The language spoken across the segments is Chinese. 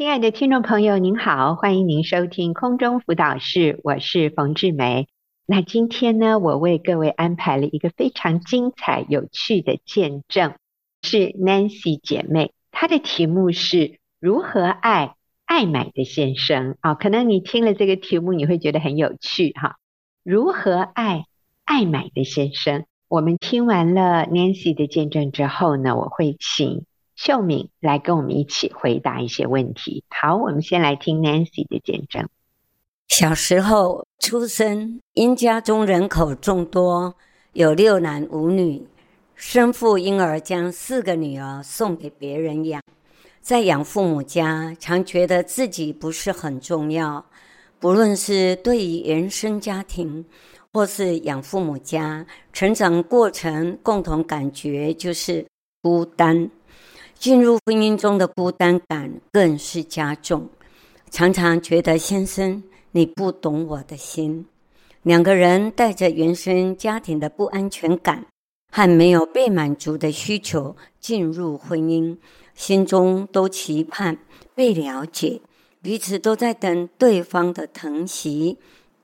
亲爱的听众朋友，您好，欢迎您收听空中辅导室，我是冯志梅。那今天呢，我为各位安排了一个非常精彩、有趣的见证，是 Nancy 姐妹，她的题目是如何爱爱买的先生啊、哦。可能你听了这个题目，你会觉得很有趣哈。如何爱爱买的先生？我们听完了 Nancy 的见证之后呢，我会请。秀敏来跟我们一起回答一些问题。好，我们先来听 Nancy 的见证。小时候出生，因家中人口众多，有六男五女，生父因而将四个女儿送给别人养。在养父母家，常觉得自己不是很重要，不论是对于原生家庭，或是养父母家，成长过程共同感觉就是孤单。进入婚姻中的孤单感更是加重，常常觉得先生你不懂我的心。两个人带着原生家庭的不安全感和没有被满足的需求进入婚姻，心中都期盼被了解，彼此都在等对方的疼惜，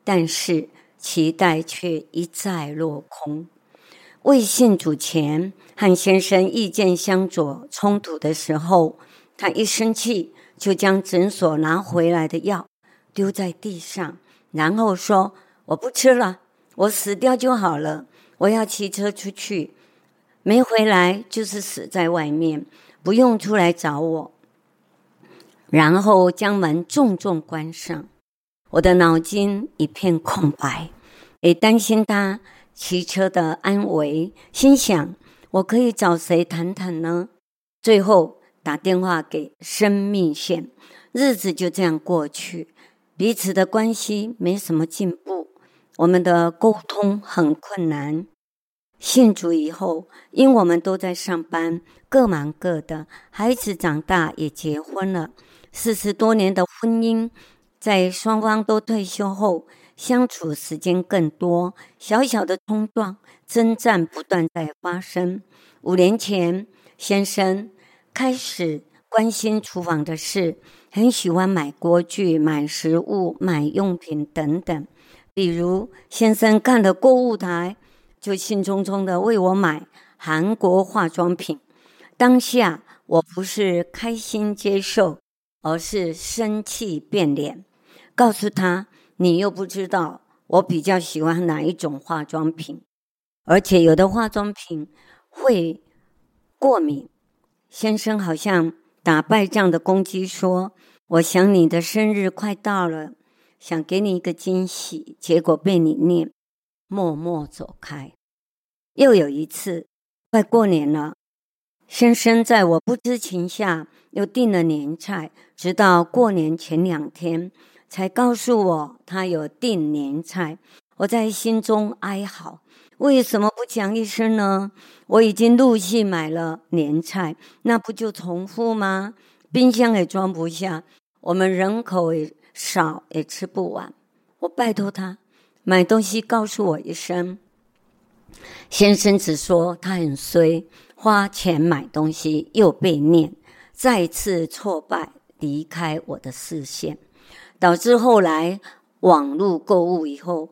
但是期待却一再落空。未信主前，和先生意见相左、冲突的时候，他一生气就将诊所拿回来的药丢在地上，然后说：“我不吃了，我死掉就好了。我要骑车出去，没回来就是死在外面，不用出来找我。”然后将门重重关上。我的脑筋一片空白，也担心他。骑车的安危，心想我可以找谁谈谈呢？最后打电话给生命线，日子就这样过去，彼此的关系没什么进步，我们的沟通很困难。信主以后，因我们都在上班，各忙各的，孩子长大也结婚了，四十多年的婚姻，在双方都退休后。相处时间更多，小小的冲撞、征战不断在发生。五年前，先生开始关心厨房的事，很喜欢买锅具、买食物、买用品等等。比如，先生看了购物台，就兴冲冲的为我买韩国化妆品。当下，我不是开心接受，而是生气变脸，告诉他。你又不知道我比较喜欢哪一种化妆品，而且有的化妆品会过敏。先生好像打败仗的公鸡说：“我想你的生日快到了，想给你一个惊喜，结果被你念，默默走开。”又有一次，快过年了，先生在我不知情下又订了年菜，直到过年前两天。才告诉我他有订年菜，我在心中哀嚎：为什么不讲一声呢？我已经陆续买了年菜，那不就重复吗？冰箱也装不下，我们人口也少，也吃不完。我拜托他买东西，告诉我一声。先生只说他很衰，花钱买东西又被念，再次挫败，离开我的视线。导致后来网络购物以后，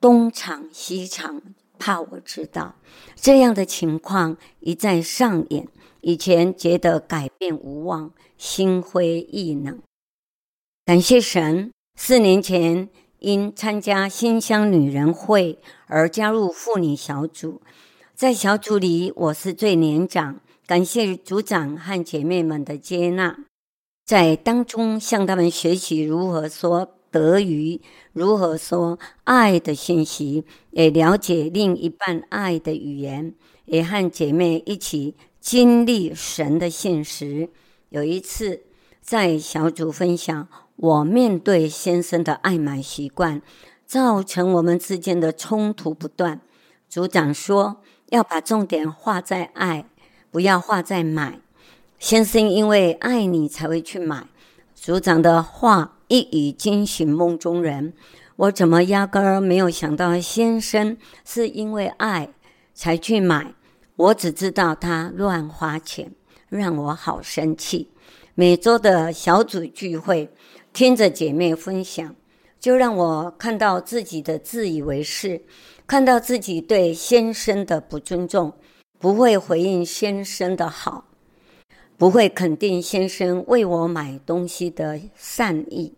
东藏西藏，怕我知道这样的情况一再上演。以前觉得改变无望，心灰意冷。感谢神，四年前因参加新乡女人会而加入妇女小组，在小组里我是最年长。感谢组长和姐妹们的接纳。在当中向他们学习如何说德语，如何说爱的信息，也了解另一半爱的语言，也和姐妹一起经历神的现实。有一次在小组分享，我面对先生的爱买习惯，造成我们之间的冲突不断。组长说要把重点画在爱，不要画在买。先生因为爱你才会去买，组长的话一语惊醒梦中人。我怎么压根儿没有想到先生是因为爱才去买？我只知道他乱花钱，让我好生气。每周的小组聚会，听着姐妹分享，就让我看到自己的自以为是，看到自己对先生的不尊重，不会回应先生的好，不会肯定先生为我买东西的善意。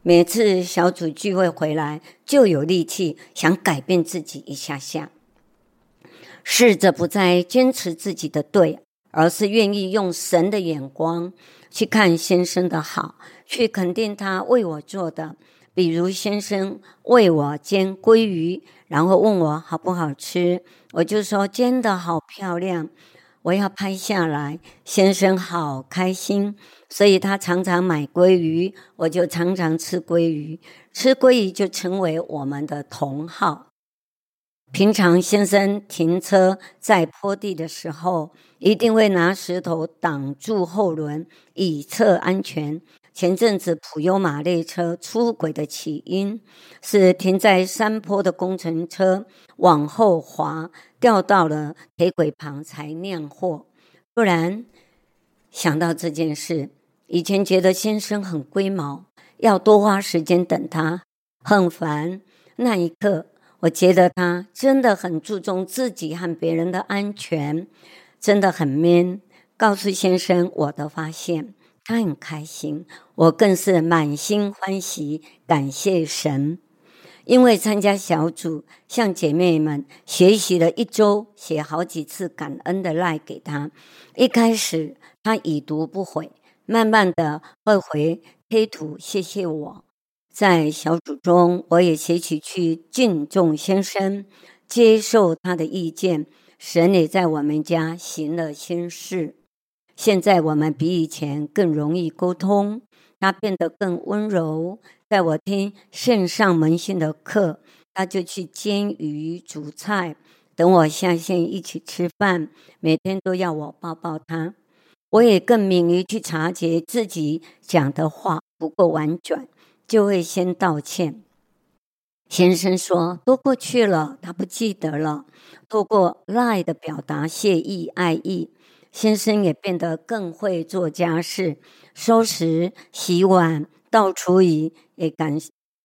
每次小组聚会回来，就有力气想改变自己一下下，试着不再坚持自己的对，而是愿意用神的眼光。去看先生的好，去肯定他为我做的。比如先生为我煎鲑鱼，然后问我好不好吃，我就说煎得好漂亮，我要拍下来。先生好开心，所以他常常买鲑鱼，我就常常吃鲑鱼，吃鲑鱼就成为我们的同好。平常先生停车在坡地的时候，一定会拿石头挡住后轮，以测安全。前阵子普悠玛列车出轨的起因是停在山坡的工程车往后滑，掉到了铁轨旁才酿祸。突然想到这件事，以前觉得先生很龟毛，要多花时间等他，很烦。那一刻。我觉得他真的很注重自己和别人的安全，真的很 man。告诉先生我的发现，他很开心，我更是满心欢喜，感谢神。因为参加小组，向姐妹们学习了一周，写好几次感恩的赖给他。一开始他已读不回，慢慢的会回贴图谢谢我。在小组中，我也学习去敬重先生，接受他的意见。神也在我们家行了新事。现在我们比以前更容易沟通，他变得更温柔。在我听线上门训的课，他就去煎鱼、煮菜，等我下线一起吃饭。每天都要我抱抱他。我也更敏于去察觉自己讲的话不够婉转。就会先道歉。先生说都过去了，他不记得了。透过 lie 的表达谢意爱意，先生也变得更会做家事，收拾、洗碗、倒厨余，也感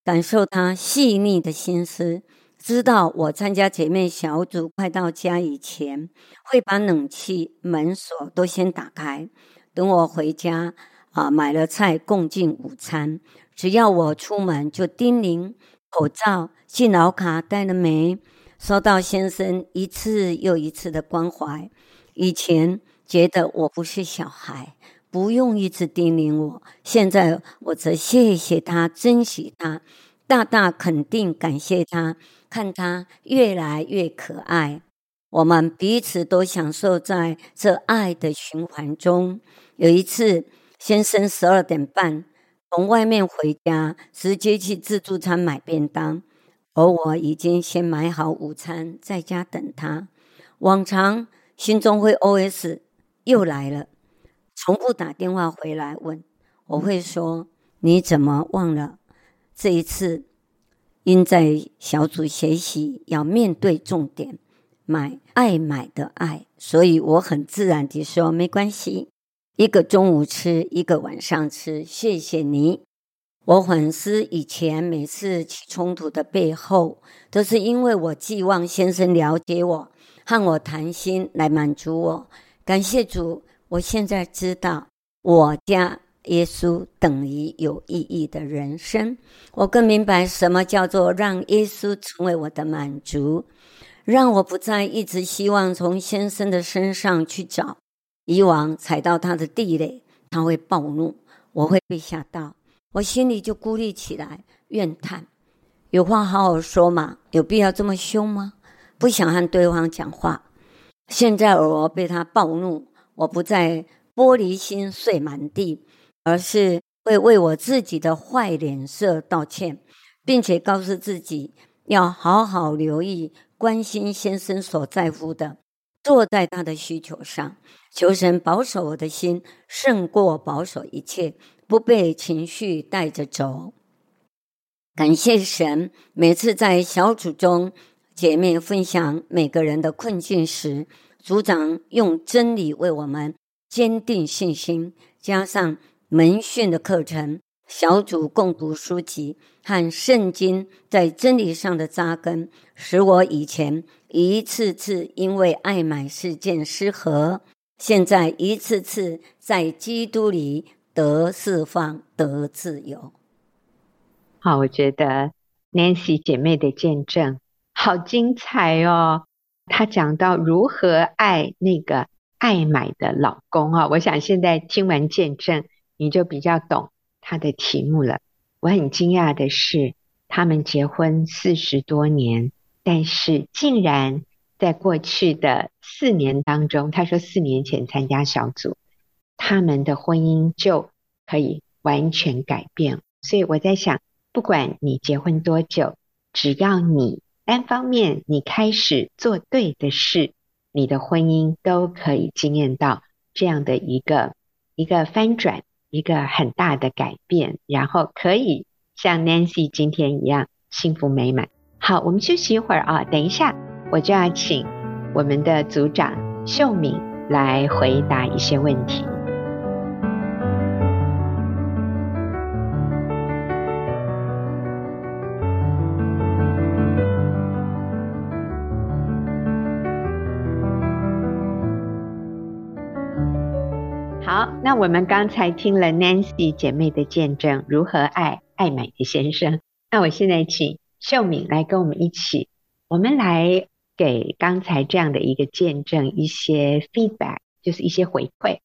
感受他细腻的心思。知道我参加姐妹小组快到家以前，会把冷气、门锁都先打开，等我回家啊，买了菜共进午餐。只要我出门，就叮咛口罩、敬老卡带了没？收到先生一次又一次的关怀。以前觉得我不是小孩，不用一直叮咛我。现在我则谢谢他，珍惜他，大大肯定感谢他，看他越来越可爱。我们彼此都享受在这爱的循环中。有一次，先生十二点半。从外面回家，直接去自助餐买便当，而我已经先买好午餐，在家等他。往常心中会 OS 又来了，从不打电话回来问，我会说你怎么忘了？这一次因在小组学习要面对重点，买爱买的爱，所以我很自然地说没关系。一个中午吃，一个晚上吃。谢谢你。我反思以前每次起冲突的背后，都是因为我寄望先生了解我，和我谈心来满足我。感谢主，我现在知道我家耶稣等于有意义的人生。我更明白什么叫做让耶稣成为我的满足，让我不再一直希望从先生的身上去找。以往踩到他的地雷，他会暴怒，我会被吓到，我心里就孤立起来，怨叹。有话好好说嘛，有必要这么凶吗？不想和对方讲话。现在我被他暴怒，我不再玻璃心碎满地，而是会为我自己的坏脸色道歉，并且告诉自己要好好留意、关心先生所在乎的。坐在他的需求上，求神保守我的心，胜过保守一切，不被情绪带着走。感谢神，每次在小组中，姐妹分享每个人的困境时，组长用真理为我们坚定信心，加上门训的课程、小组共读书籍和圣经在真理上的扎根，使我以前一次次因为爱买事件失和，现在一次次在基督里得释放、得自由。好，我觉得 Nancy 姐妹的见证好精彩哦。他讲到如何爱那个爱买的老公啊，我想现在听完见证，你就比较懂他的题目了。我很惊讶的是，他们结婚四十多年，但是竟然。在过去的四年当中，他说四年前参加小组，他们的婚姻就可以完全改变。所以我在想，不管你结婚多久，只要你单方面你开始做对的事，你的婚姻都可以经验到这样的一个一个翻转，一个很大的改变，然后可以像 Nancy 今天一样幸福美满。好，我们休息一会儿啊，等一下。我就要请我们的组长秀敏来回答一些问题。好，那我们刚才听了 Nancy 姐妹的见证，如何爱爱美的先生。那我现在请秀敏来跟我们一起，我们来。给刚才这样的一个见证一些 feedback，就是一些回馈，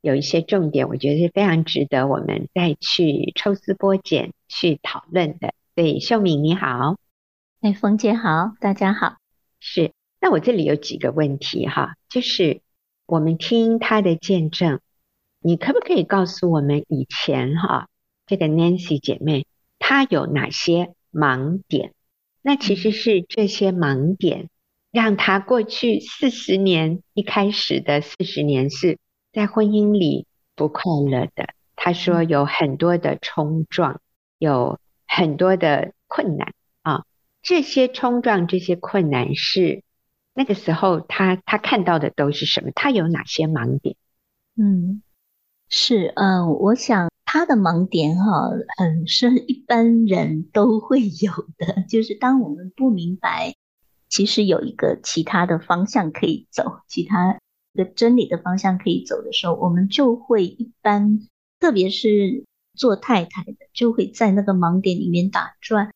有一些重点，我觉得是非常值得我们再去抽丝剥茧去讨论的。对，秀敏你好，哎，冯姐好，大家好。是，那我这里有几个问题哈，就是我们听他的见证，你可不可以告诉我们以前哈这个 Nancy 姐妹她有哪些盲点？那其实是这些盲点。让她过去四十年一开始的四十年是在婚姻里不快乐的。她说有很多的冲撞，有很多的困难啊。这些冲撞、这些困难是那个时候她她看到的都是什么？她有哪些盲点？嗯，是嗯，我想他的盲点哈，很，是一般人都会有的，就是当我们不明白。其实有一个其他的方向可以走，其他的真理的方向可以走的时候，我们就会一般，特别是做太太的，就会在那个盲点里面打转。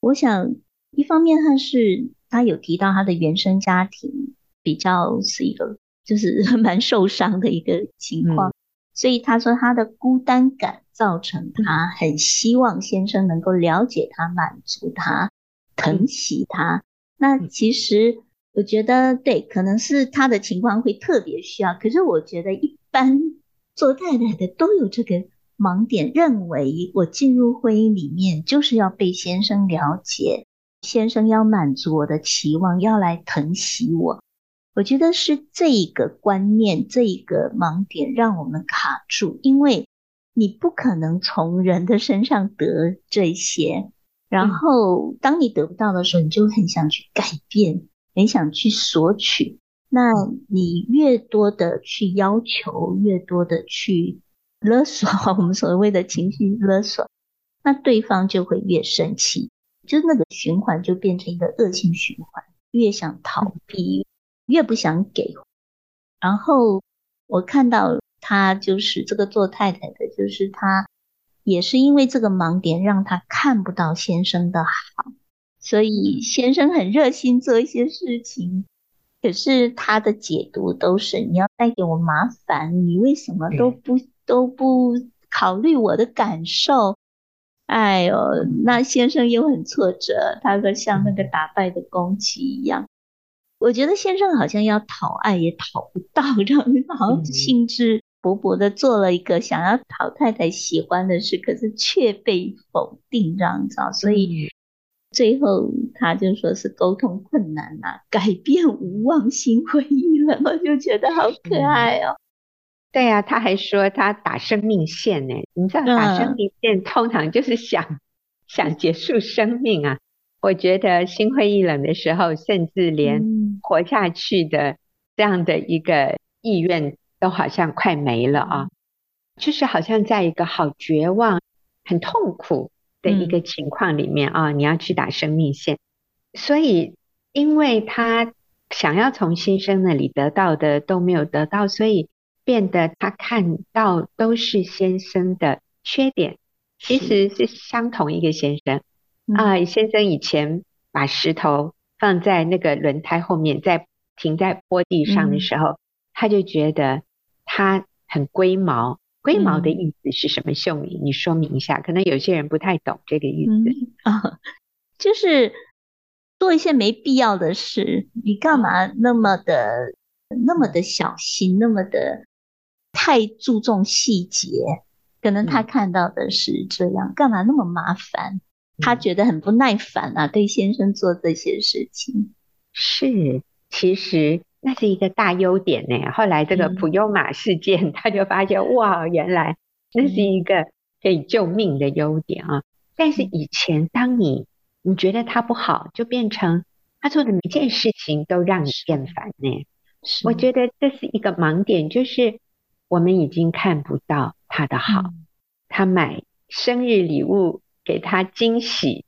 我想，一方面他是他有提到他的原生家庭比较是一个就是 蛮受伤的一个情况，所以他说他的孤单感造成他很希望先生能够了解他、满足他、疼惜他。那其实我觉得对，可能是他的情况会特别需要。可是我觉得一般做太太的都有这个盲点，认为我进入婚姻里面就是要被先生了解，先生要满足我的期望，要来疼惜我。我觉得是这一个观念，这一个盲点让我们卡住，因为你不可能从人的身上得这些。然后，当你得不到的时候，你就很想去改变，很想去索取。那你越多的去要求，越多的去勒索，我们所谓的情绪勒索，那对方就会越生气，就那个循环就变成一个恶性循环，越想逃避，越不想给。然后我看到他就是这个做太太的，就是他。也是因为这个盲点，让他看不到先生的好，所以先生很热心做一些事情，可是他的解读都是你要带给我麻烦，你为什么都不都不考虑我的感受？哎呦，那先生又很挫折，他说像那个打败的公鸡一样。我觉得先生好像要讨爱也讨不到，这样好像兴致。勃勃的做了一个想要讨太太喜欢的事，可是却被否定，这样子，所以最后他就说是沟通困难呐、啊，改变无望，心灰意冷，我就觉得好可爱哦。对呀、啊，他还说他打生命线呢，你知道打生命线通常就是想、嗯、想结束生命啊。我觉得心灰意冷的时候，甚至连活下去的这样的一个意愿。都好像快没了啊！就是好像在一个好绝望、很痛苦的一个情况里面啊、你要去打生命线，所以因为他想要从先生那里得到的都没有得到，所以变得他看到都是先生的缺点，其实是相同一个先生啊、呃。先生以前把石头放在那个轮胎后面，在停在坡地上的时候，嗯、他就觉得他很龟毛。龟毛的意思是什么？秀敏，你说明一下。可能有些人不太懂这个意思啊、嗯哦，就是做一些没必要的事。你干嘛那么的那么的小心，那么的太注重细节？可能他看到的是这样，嗯、干嘛那么麻烦？他觉得很不耐烦啊，对先生做这些事情。是，其实。那是一个大优点呢。后来这个普悠玛事件，他就发现哇，原来那是一个可以救命的优点啊。但是以前，当你你觉得他不好，就变成他做的每件事情都让你厌烦呢。我觉得这是一个盲点，就是我们已经看不到他的好。他买生日礼物给他惊喜，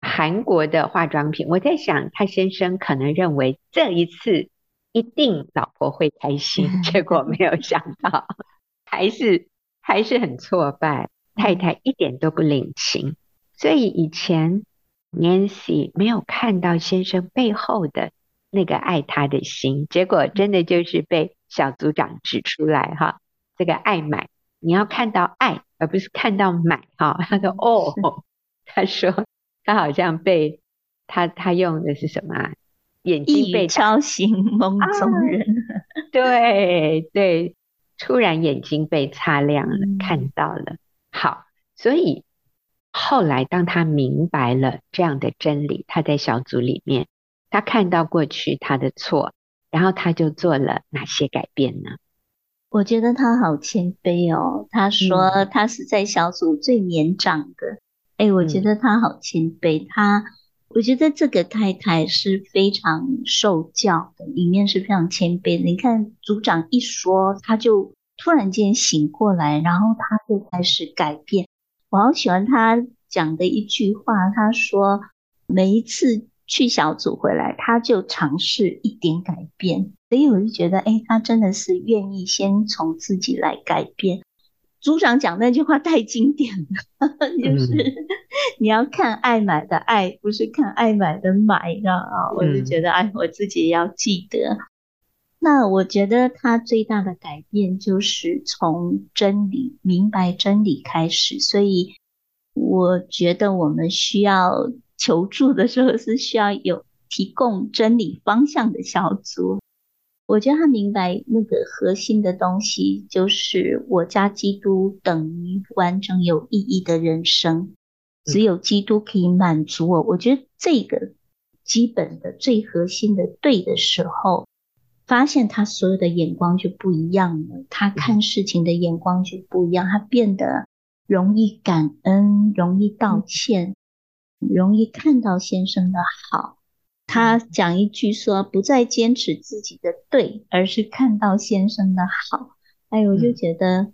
韩国的化妆品。我在想，他先生可能认为这一次。一定老婆会开心，结果没有想到，还是还是很挫败。太太一点都不领情，所以以前 Nancy 没有看到先生背后的那个爱他的心，结果真的就是被小组长指出来哈。这个爱买，你要看到爱，而不是看到买哈。他说哦，他说他好像被他他用的是什么啊？眼睛被敲醒，梦中人。啊、对对，突然眼睛被擦亮了，嗯、看到了。好，所以后来当他明白了这样的真理，他在小组里面，他看到过去他的错，然后他就做了哪些改变呢？我觉得他好谦卑哦。他说他是在小组最年长的。哎、嗯，我觉得他好谦卑，他。我觉得这个太太是非常受教的，里面是非常谦卑的。你看组长一说，他就突然间醒过来，然后他就开始改变。我好喜欢他讲的一句话，他说每一次去小组回来，他就尝试一点改变。所以我就觉得，哎，他真的是愿意先从自己来改变。组长讲那句话太经典了，就是 你要看爱买的爱，不是看爱买的买，知道吗？我就觉得，哎，我自己也要记得。那我觉得他最大的改变就是从真理、明白真理开始。所以我觉得我们需要求助的时候，是需要有提供真理方向的小组。我觉得他明白那个核心的东西，就是我加基督等于完整有意义的人生，只有基督可以满足我。我觉得这个基本的最核心的对的时候，发现他所有的眼光就不一样了，他看事情的眼光就不一样，他变得容易感恩，容易道歉，容易看到先生的好。他讲一句说：“不再坚持自己的对，而是看到先生的好。”哎，我就觉得，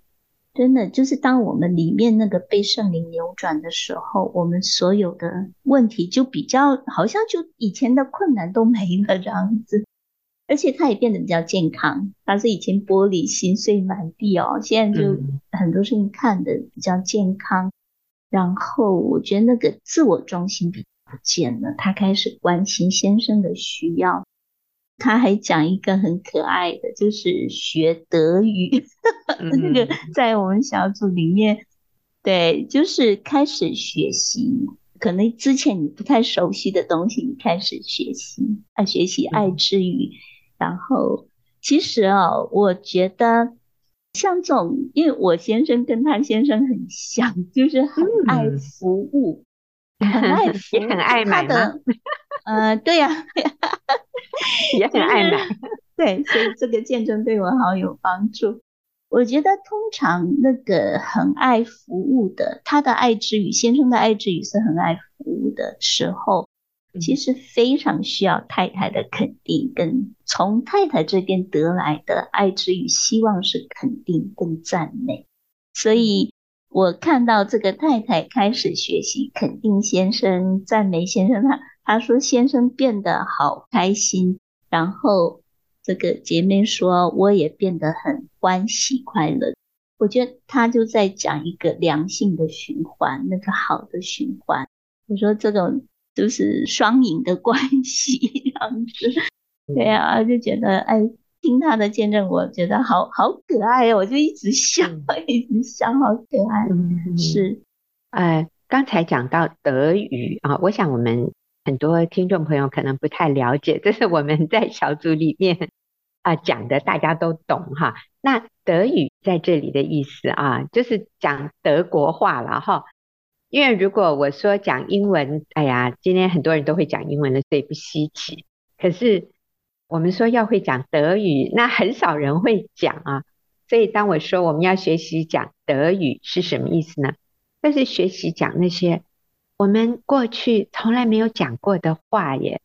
真的就是当我们里面那个被圣灵扭转的时候，我们所有的问题就比较好像就以前的困难都没了这样子，而且他也变得比较健康。他是以前玻璃心碎满地哦，现在就很多事情看的比较健康。然后我觉得那个自我中心比。不见了，他开始关心先生的需要。他还讲一个很可爱的，就是学德语。那个在我们小组里面，对，就是开始学习。可能之前你不太熟悉的东西，你开始学习，爱学习爱之语。然后，其实哦，我觉得像这种，因为我先生跟他先生很像，就是很爱服务。很 爱服，也很爱买的。呃，对呀、啊，也很爱买。对，所以这个见证对我好有帮助。我觉得通常那个很爱服务的，他的爱之语，先生的爱之语是很爱服务的时候，其实非常需要太太的肯定，跟从太太这边得来的爱之语，希望是肯定跟赞美。所以我看到这个太太开始学习肯定先生、赞美先生，他他说先生变得好开心，然后这个姐妹说我也变得很欢喜快乐。我觉得他就在讲一个良性的循环，那个好的循环。我说这种就是双赢的关系，这样子。对啊，就觉得哎，听他的见证，我觉得好好可爱哦，我就一直笑，一直笑，好可爱。嗯、是，呃，刚才讲到德语啊，我想我们很多听众朋友可能不太了解，这是我们在小组里面 啊讲的，大家都懂哈。那德语在这里的意思啊，就是讲德国话了哈。因为如果我说讲英文，哎呀，今天很多人都会讲英文了，所以不稀奇。可是我们说要会讲德语，那很少人会讲啊。所以当我说我们要学习讲德语是什么意思呢？就是学习讲那些我们过去从来没有讲过的话耶。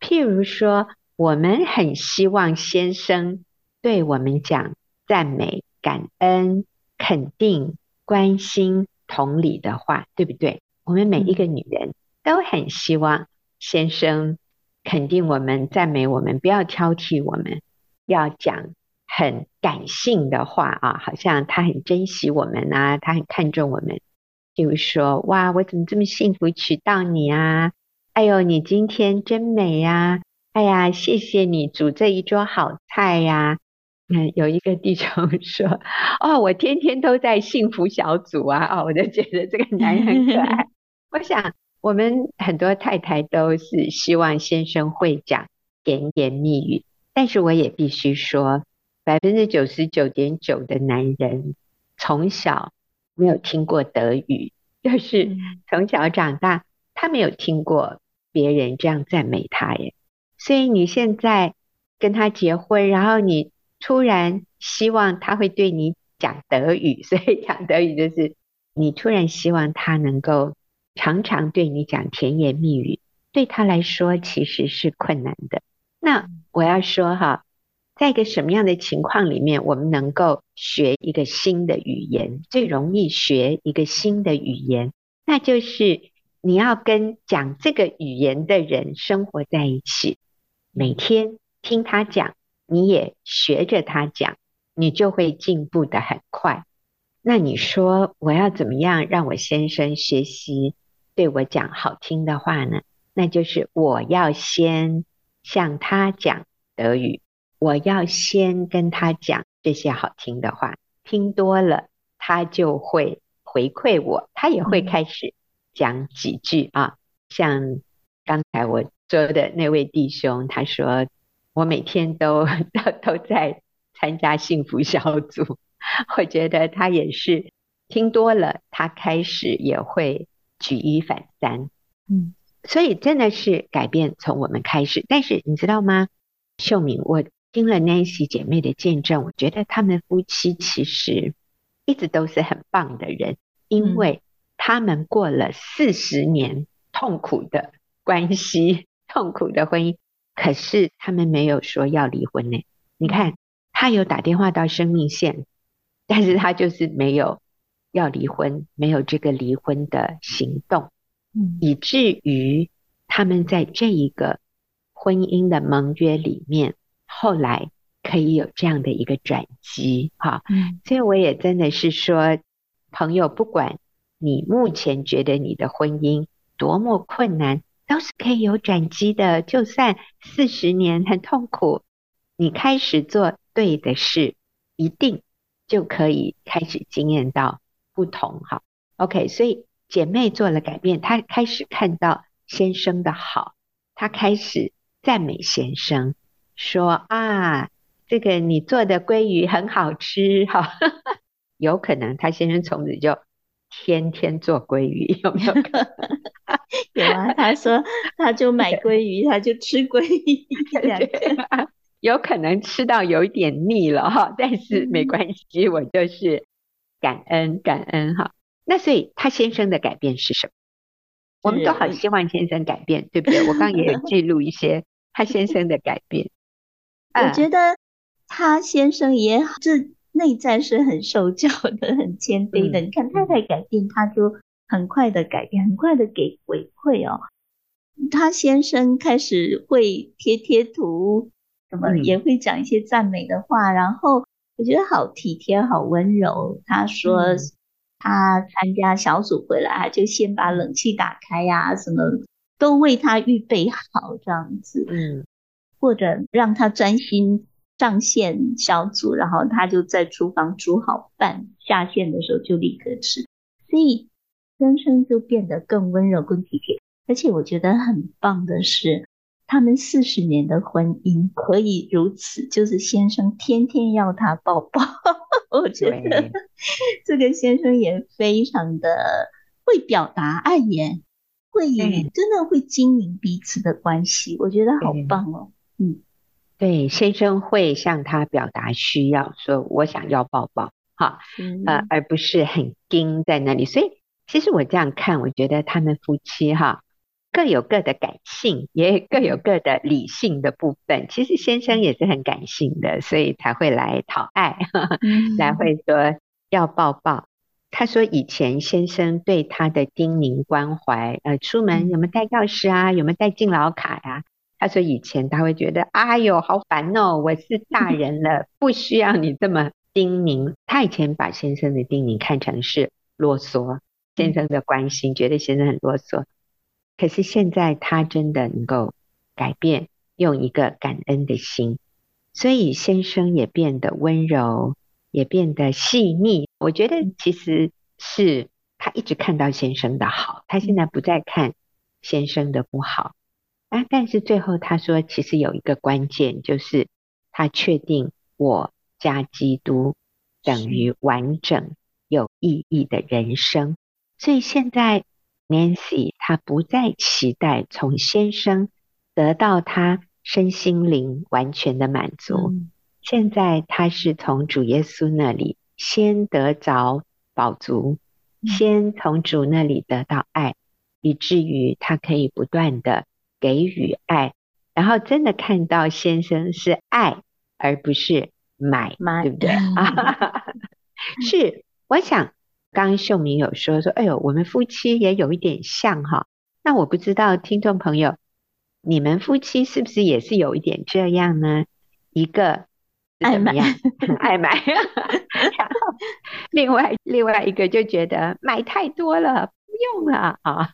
譬如说，我们很希望先生对我们讲。赞美、感恩、肯定、关心、同理的话，对不对？我们每一个女人都很希望先生肯定我们、赞美我们，不要挑剔我们，要讲很感性的话啊，好像他很珍惜我们啊，他很看重我们。比如说，哇，我怎么这么幸福娶到你啊？哎呦，你今天真美呀！哎呀，谢谢你煮这一桌好菜呀！嗯，有一个弟兄说：“哦，我天天都在幸福小组啊！”哦，我就觉得这个男人很可爱。我想，我们很多太太都是希望先生会讲甜言蜜语，但是我也必须说，百分之九十九点九的男人从小没有听过德语，就是从小长大，他没有听过别人这样赞美他耶。所以你现在跟他结婚，然后你。突然希望他会对你讲德语，所以讲德语就是你突然希望他能够常常对你讲甜言蜜语，对他来说其实是困难的。那我要说哈，在一个什么样的情况里面，我们能够学一个新的语言？最容易学一个新的语言，那就是你要跟讲这个语言的人生活在一起，每天听他讲。你也学着他讲，你就会进步得很快。那你说我要怎么样让我先生学习对我讲好听的话呢？那就是我要先向他讲德语，我要先跟他讲这些好听的话，听多了他就会回馈我，他也会开始讲几句啊。像刚才我说的那位弟兄，他说。我每天都 都在参加幸福小组，我觉得他也是听多了，他开始也会举一反三，嗯，所以真的是改变从我们开始。但是你知道吗，秀敏，我听了 Nancy 姐妹的见证，我觉得他们夫妻其实一直都是很棒的人，因为他们过了四十年痛苦的关系，痛苦的婚姻。可是他们没有说要离婚呢。你看，他有打电话到生命线，但是他就是没有要离婚，没有这个离婚的行动，嗯，以至于他们在这一个婚姻的盟约里面，后来可以有这样的一个转机，哈，嗯，所以我也真的是说，朋友，不管你目前觉得你的婚姻多么困难。都是可以有转机的，就算四十年很痛苦，你开始做对的事，一定就可以开始惊艳到不同。哈，OK，所以姐妹做了改变，她开始看到先生的好，她开始赞美先生，说啊，这个你做的鲑鱼很好吃，哈，有可能她先生从此就天天做鲑鱼，有没有可能？有啊，他说他就买鲑鱼，他就吃鲑鱼，有可能吃到有一点腻了哈，但是没关系，我就是感恩感恩哈。那所以他先生的改变是什么？我们都好希望先生改变，对不对？我刚刚也有记录一些他先生的改变。我觉得他先生也这内在是很受教的、很谦卑的。嗯、你看太太改变，他就很快的改变，很快的给回馈哦。他先生开始会贴贴图，什么也会讲一些赞美的话，嗯、然后我觉得好体贴、好温柔。他说他参加小组回来，就先把冷气打开呀、啊，什么都为他预备好这样子。嗯，或者让他专心上线小组，然后他就在厨房煮好饭，下线的时候就立刻吃，所以先生就变得更温柔、更体贴。而且我觉得很棒的是，他们四十年的婚姻可以如此，就是先生天天要他抱抱。我觉得这个先生也非常的会表达爱言，会真的会经营彼此的关系。我觉得好棒哦。嗯，对，先生会向他表达需要，说我想要抱抱，哈，呃，而不是很盯在那里。所以，其实我这样看，我觉得他们夫妻哈。各有各的感性，也各有各的理性的部分。其实先生也是很感性的，所以才会来讨爱，来会说要抱抱。他说以前先生对他的叮咛关怀，呃，出门有没有带钥匙啊？有没有带敬老卡呀？他说以前他会觉得，哎呦，好烦哦，我是大人了，不需要你这么叮咛。他以前把先生的叮咛看成是啰嗦，先生的关心，觉得先生很啰嗦。可是现在他真的能够改变，用一个感恩的心，所以先生也变得温柔，也变得细腻。我觉得其实是他一直看到先生的好，他现在不再看先生的不好啊。但是最后他说，其实有一个关键，就是他确定我加基督等于完整有意义的人生，所以现在。Nancy，她不再期待从先生得到她身心灵完全的满足。嗯、现在她是从主耶稣那里先得着饱足，嗯、先从主那里得到爱，以至于她可以不断的给予爱，然后真的看到先生是爱而不是买，买对不对啊？是，我想。刚刚秀明有说说，哎呦，我们夫妻也有一点像哈。那我不知道听众朋友，你们夫妻是不是也是有一点这样呢？一个怎么样？很爱买，然后另外另外一个就觉得买太多了，不用了啊。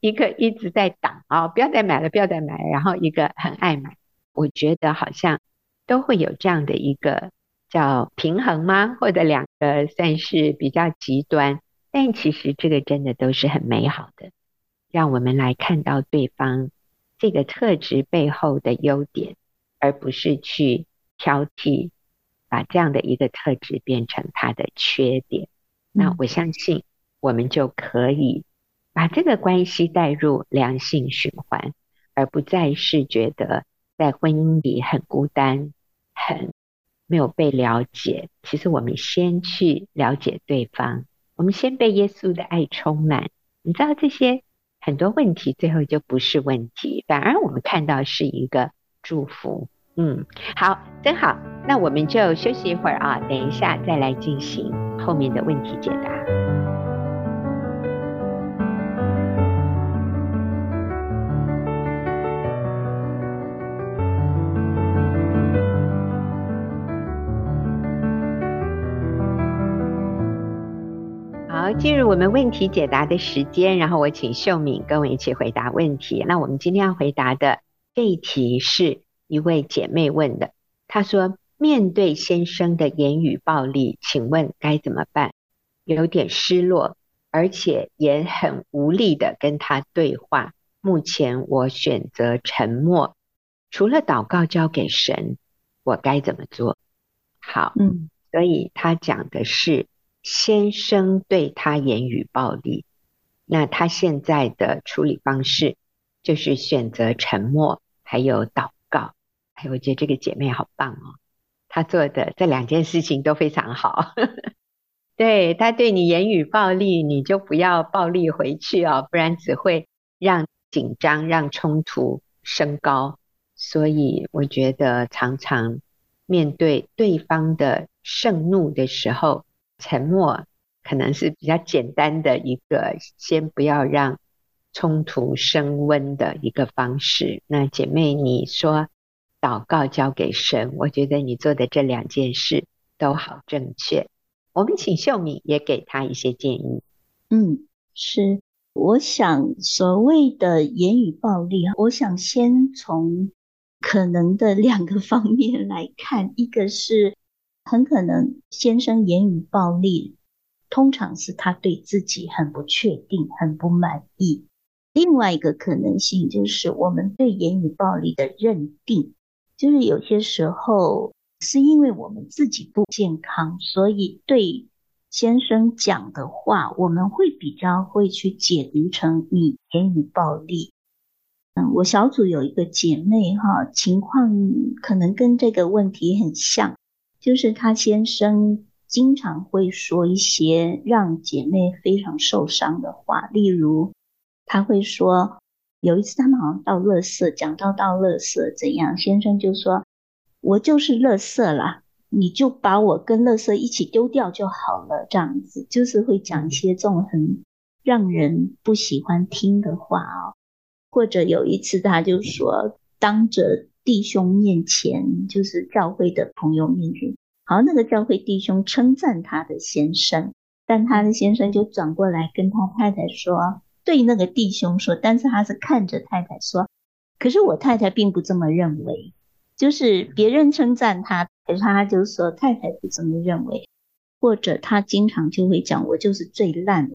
一个一直在挡啊，不要再买了，不要再买了。然后一个很爱买，我觉得好像都会有这样的一个。叫平衡吗？或者两个算是比较极端，但其实这个真的都是很美好的，让我们来看到对方这个特质背后的优点，而不是去挑剔，把这样的一个特质变成他的缺点。那我相信我们就可以把这个关系带入良性循环，而不再是觉得在婚姻里很孤单，很。没有被了解，其实我们先去了解对方，我们先被耶稣的爱充满，你知道这些很多问题最后就不是问题，反而我们看到是一个祝福。嗯，好，真好，那我们就休息一会儿啊，等一下再来进行后面的问题解答。好，进入我们问题解答的时间，然后我请秀敏跟我一起回答问题。那我们今天要回答的这一题是一位姐妹问的，她说：面对先生的言语暴力，请问该怎么办？有点失落，而且也很无力的跟他对话。目前我选择沉默，除了祷告交给神，我该怎么做？好，嗯，所以他讲的是。先生对他言语暴力，那他现在的处理方式就是选择沉默，还有祷告。哎，我觉得这个姐妹好棒哦，她做的这两件事情都非常好。对，他对你言语暴力，你就不要暴力回去哦，不然只会让紧张、让冲突升高。所以我觉得常常面对对方的。盛怒的时候，沉默可能是比较简单的一个，先不要让冲突升温的一个方式。那姐妹，你说祷告交给神，我觉得你做的这两件事都好正确。我们请秀敏也给他一些建议。嗯，是，我想所谓的言语暴力，我想先从可能的两个方面来看，一个是很可能先生言语暴力，通常是他对自己很不确定、很不满意；另外一个可能性就是我们对言语暴力的认定，就是有些时候是因为我们自己不健康，所以对。先生讲的话，我们会比较会去解读成你言语暴力。嗯，我小组有一个姐妹哈，情况可能跟这个问题很像，就是她先生经常会说一些让姐妹非常受伤的话，例如他会说，有一次他们好像倒垃圾，讲到倒垃圾怎样，先生就说：“我就是垃圾啦。”你就把我跟垃圾一起丢掉就好了，这样子就是会讲一些这种很让人不喜欢听的话啊。或者有一次他就说，当着弟兄面前，就是教会的朋友面前，好，那个教会弟兄称赞他的先生，但他的先生就转过来跟他太太说，对那个弟兄说，但是他是看着太太说，可是我太太并不这么认为。就是别人称赞他，可是他就说太太不这么认为，或者他经常就会讲我就是最烂，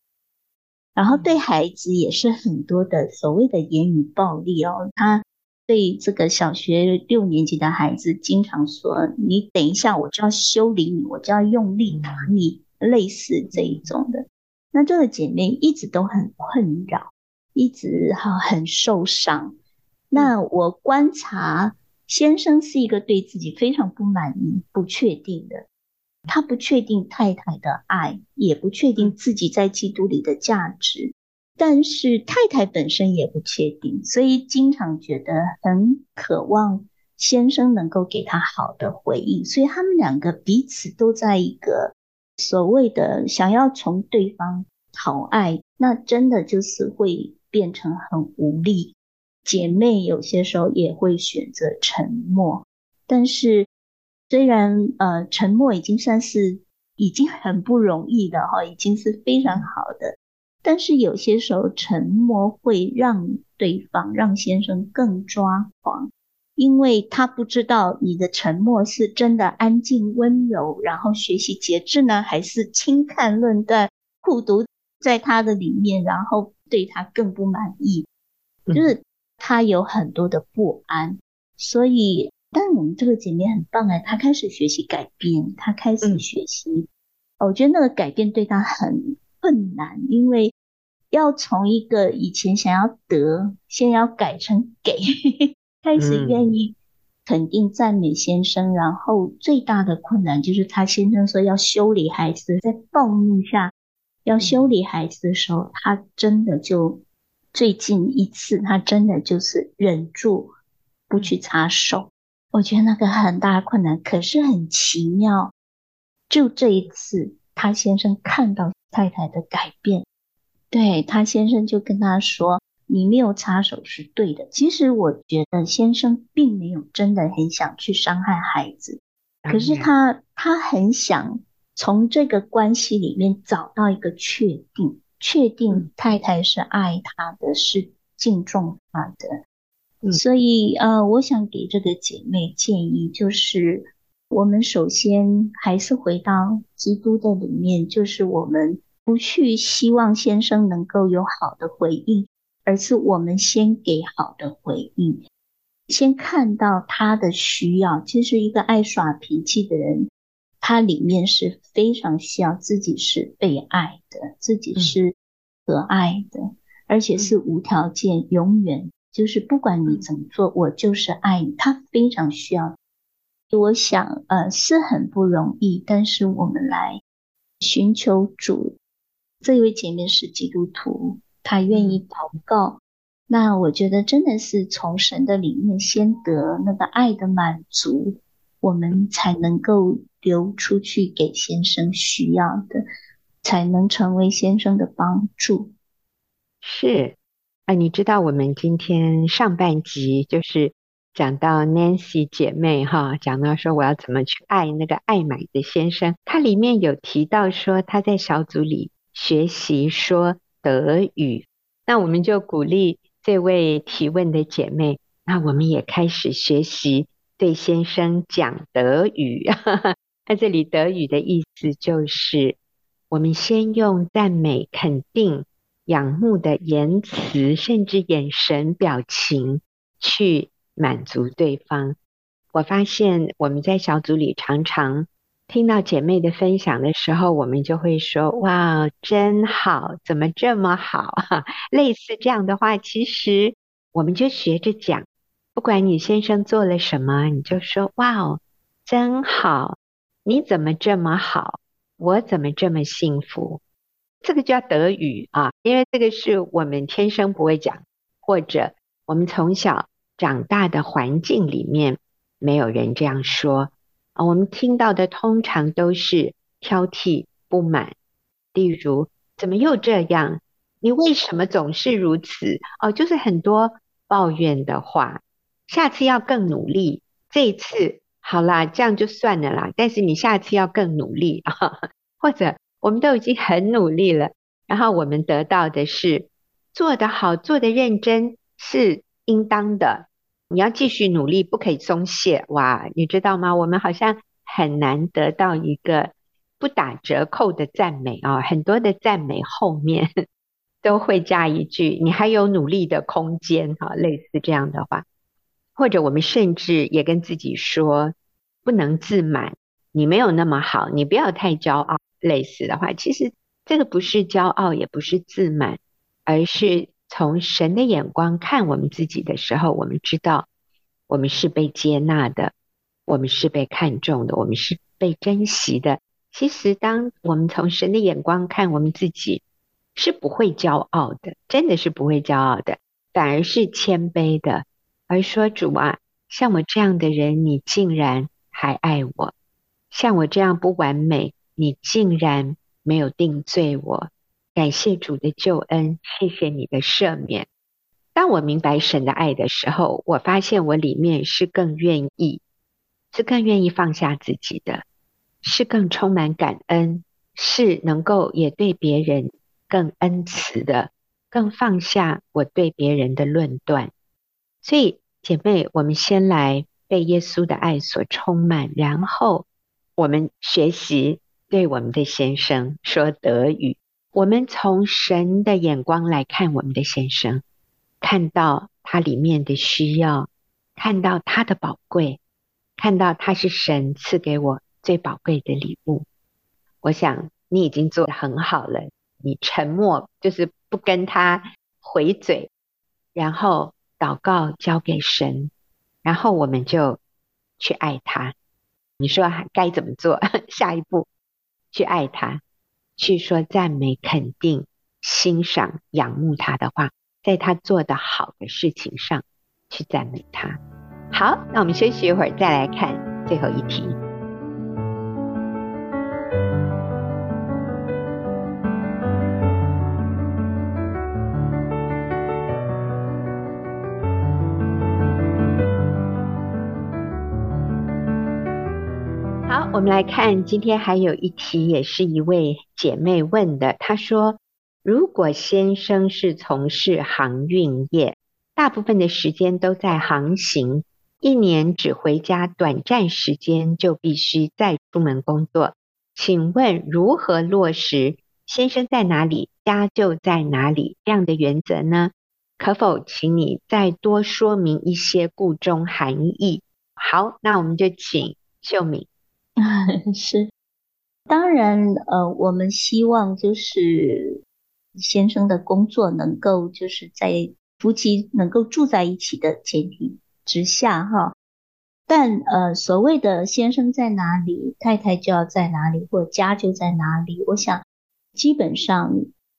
然后对孩子也是很多的所谓的言语暴力哦。他对这个小学六年级的孩子经常说：“你等一下，我就要修理你，我就要用力打你。”类似这一种的。那这个姐妹一直都很困扰，一直哈很受伤。那我观察。先生是一个对自己非常不满意、不确定的，他不确定太太的爱，也不确定自己在基督里的价值，但是太太本身也不确定，所以经常觉得很渴望先生能够给她好的回应，所以他们两个彼此都在一个所谓的想要从对方讨爱，那真的就是会变成很无力。姐妹有些时候也会选择沉默，但是虽然呃沉默已经算是已经很不容易的哈，已经是非常好的，但是有些时候沉默会让对方让先生更抓狂，因为他不知道你的沉默是真的安静温柔，然后学习节制呢，还是轻看论断护犊在他的里面，然后对他更不满意，就是。他有很多的不安，所以，但我们这个姐妹很棒啊，她开始学习改变，她开始学习。嗯、我觉得那个改变对她很困难，因为要从一个以前想要得，先要改成给，开始愿意肯定赞美先生，然后最大的困难就是她先生说要修理孩子，在暴怒下要修理孩子的时候，她真的就。最近一次，他真的就是忍住不去插手。我觉得那个很大的困难，可是很奇妙。就这一次，他先生看到太太的改变，对，他先生就跟他说：“你没有插手是对的。”其实我觉得先生并没有真的很想去伤害孩子，可是他他很想从这个关系里面找到一个确定。确定太太是爱他的，是敬重他的，嗯、所以呃，我想给这个姐妹建议，就是我们首先还是回到基督的里面，就是我们不去希望先生能够有好的回应，而是我们先给好的回应，先看到他的需要。其实一个爱耍脾气的人。他里面是非常需要自己是被爱的，自己是可爱的，嗯、而且是无条件、永远就是不管你怎么做，我就是爱你。他非常需要。我想，呃，是很不容易，但是我们来寻求主。这位姐妹是基督徒，她愿意祷告。嗯、那我觉得真的是从神的里面先得那个爱的满足，我们才能够。流出去给先生需要的，才能成为先生的帮助。是啊，你知道我们今天上半集就是讲到 Nancy 姐妹哈，讲到说我要怎么去爱那个爱买的先生，它里面有提到说他在小组里学习说德语，那我们就鼓励这位提问的姐妹，那我们也开始学习对先生讲德语。那这里德语的意思就是，我们先用赞美、肯定。仰慕的言辞，甚至眼神、表情，去满足对方。我发现我们在小组里常常听到姐妹的分享的时候，我们就会说：“哇，真好，怎么这么好？”哈，类似这样的话，其实我们就学着讲。不管你先生做了什么，你就说：“哇，真好，你怎么这么好？我怎么这么幸福？”这个叫德语啊，因为这个是我们天生不会讲，或者我们从小长大的环境里面没有人这样说啊。我们听到的通常都是挑剔、不满，例如怎么又这样？你为什么总是如此？哦，就是很多抱怨的话。下次要更努力，这一次好啦，这样就算了啦。但是你下次要更努力啊，或者。我们都已经很努力了，然后我们得到的是做得好、做得认真是应当的。你要继续努力，不可以松懈。哇，你知道吗？我们好像很难得到一个不打折扣的赞美啊！很多的赞美后面 都会加一句：“你还有努力的空间。”哈，类似这样的话，或者我们甚至也跟自己说：“不能自满，你没有那么好，你不要太骄傲。”类似的话，其实这个不是骄傲，也不是自满，而是从神的眼光看我们自己的时候，我们知道我们是被接纳的，我们是被看重的，我们是被珍惜的。其实，当我们从神的眼光看我们自己，是不会骄傲的，真的是不会骄傲的，反而是谦卑的，而说主啊，像我这样的人，你竟然还爱我，像我这样不完美。你竟然没有定罪我，感谢主的救恩，谢谢你的赦免。当我明白神的爱的时候，我发现我里面是更愿意，是更愿意放下自己的，是更充满感恩，是能够也对别人更恩慈的，更放下我对别人的论断。所以，姐妹，我们先来被耶稣的爱所充满，然后我们学习。对我们的先生说德语，我们从神的眼光来看我们的先生，看到他里面的需要，看到他的宝贵，看到他是神赐给我最宝贵的礼物。我想你已经做得很好了，你沉默就是不跟他回嘴，然后祷告交给神，然后我们就去爱他。你说该怎么做？下一步？去爱他，去说赞美、肯定、欣赏、仰慕他的话，在他做的好的事情上去赞美他。好，那我们休息一会儿，再来看最后一题。我们来看，今天还有一题，也是一位姐妹问的。她说：“如果先生是从事航运业，大部分的时间都在航行，一年只回家短暂时间，就必须再出门工作。请问如何落实‘先生在哪里，家就在哪里’这样的原则呢？可否请你再多说明一些故中含义？”好，那我们就请秀敏。是，当然，呃，我们希望就是先生的工作能够就是在夫妻能够住在一起的前提之下哈。但呃，所谓的先生在哪里，太太就要在哪里，或家就在哪里。我想，基本上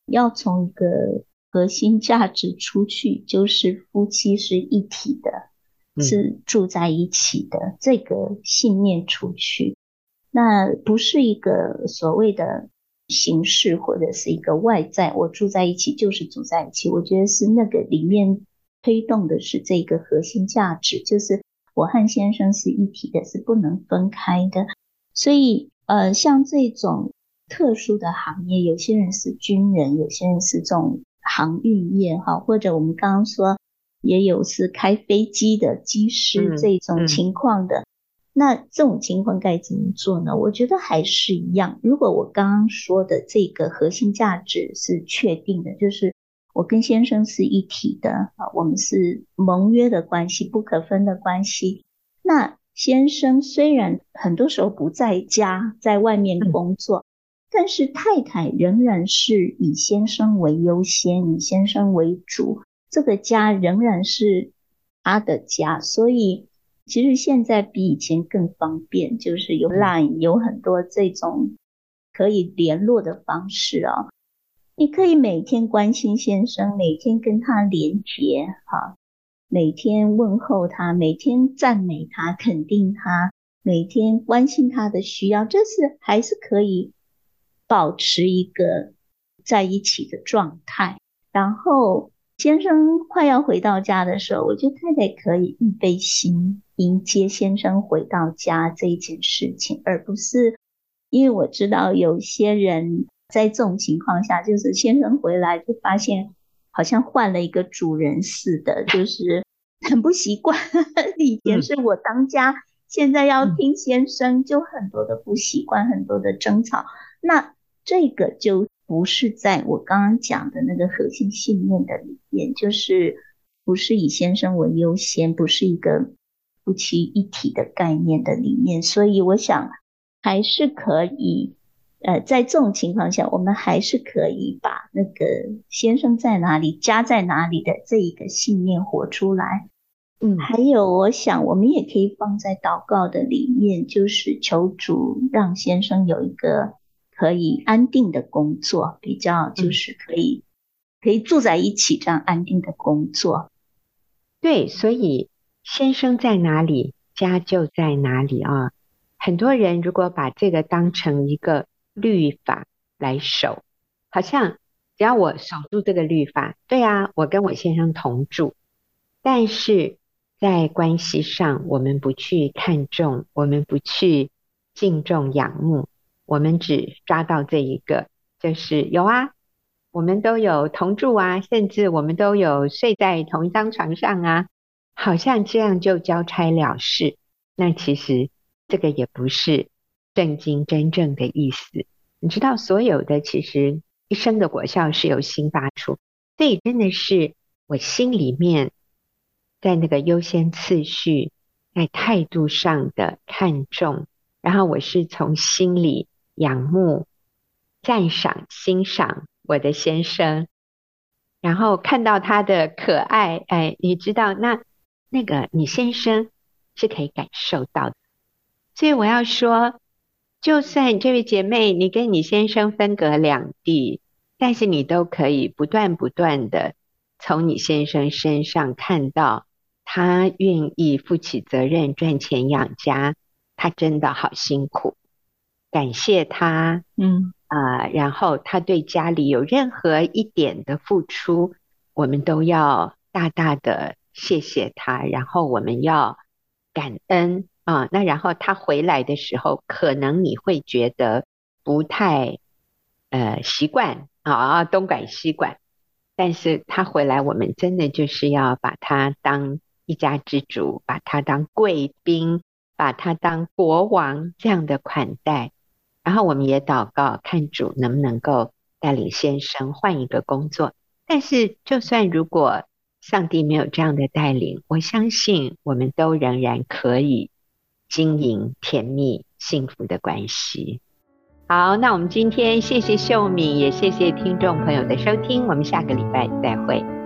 要从一个核心价值出去，就是夫妻是一体的，是住在一起的这个信念出去。那不是一个所谓的形式，或者是一个外在。我住在一起就是住在一起。我觉得是那个里面推动的是这个核心价值，就是我和先生是一体的，是不能分开的。所以，呃，像这种特殊的行业，有些人是军人，有些人是这种航运业，哈，或者我们刚刚说也有是开飞机的机师这种情况的。嗯嗯那这种情况该怎么做呢？我觉得还是一样。如果我刚刚说的这个核心价值是确定的，就是我跟先生是一体的啊，我们是盟约的关系，不可分的关系。那先生虽然很多时候不在家，在外面工作，但是太太仍然是以先生为优先，以先生为主，这个家仍然是他的家，所以。其实现在比以前更方便，就是有 Line，有很多这种可以联络的方式啊。你可以每天关心先生，每天跟他连接，哈，每天问候他，每天赞美他，肯定他，每天关心他的需要，这是还是可以保持一个在一起的状态。然后先生快要回到家的时候，我觉得太太可以预备心。迎接先生回到家这一件事情，而不是因为我知道有些人在这种情况下，就是先生回来就发现好像换了一个主人似的，就是很不习惯。以前是我当家，现在要听先生，就很多的不习惯，很多的争吵。那这个就不是在我刚刚讲的那个核心信念的里面，就是不是以先生为优先，不是一个。夫妻一体的概念的里面，所以我想还是可以，呃，在这种情况下，我们还是可以把那个先生在哪里，家在哪里的这一个信念活出来。嗯，还有，我想我们也可以放在祷告的里面，就是求主让先生有一个可以安定的工作，比较就是可以、嗯、可以住在一起这样安定的工作。对，所以。先生在哪里，家就在哪里啊！很多人如果把这个当成一个律法来守，好像只要我守住这个律法，对啊，我跟我先生同住。但是在关系上，我们不去看重，我们不去敬重、仰慕，我们只抓到这一个，就是有啊，我们都有同住啊，甚至我们都有睡在同一张床上啊。好像这样就交差了事，那其实这个也不是圣经真正的意思。你知道，所有的其实一生的果效是由心发出，所以真的是我心里面在那个优先次序，在态度上的看重，然后我是从心里仰慕、赞赏、欣赏我的先生，然后看到他的可爱，哎，你知道那。那个你先生是可以感受到的，所以我要说，就算这位姐妹你跟你先生分隔两地，但是你都可以不断不断的从你先生身上看到他愿意负起责任赚钱养家，他真的好辛苦，感谢他，嗯啊、呃，然后他对家里有任何一点的付出，我们都要大大的。谢谢他，然后我们要感恩啊。那然后他回来的时候，可能你会觉得不太呃习惯啊，东管西管。但是他回来，我们真的就是要把他当一家之主，把他当贵宾，把他当国王这样的款待。然后我们也祷告，看主能不能够带领先生换一个工作。但是就算如果，上帝没有这样的带领，我相信我们都仍然可以经营甜蜜幸福的关系。好，那我们今天谢谢秀敏，也谢谢听众朋友的收听，我们下个礼拜再会。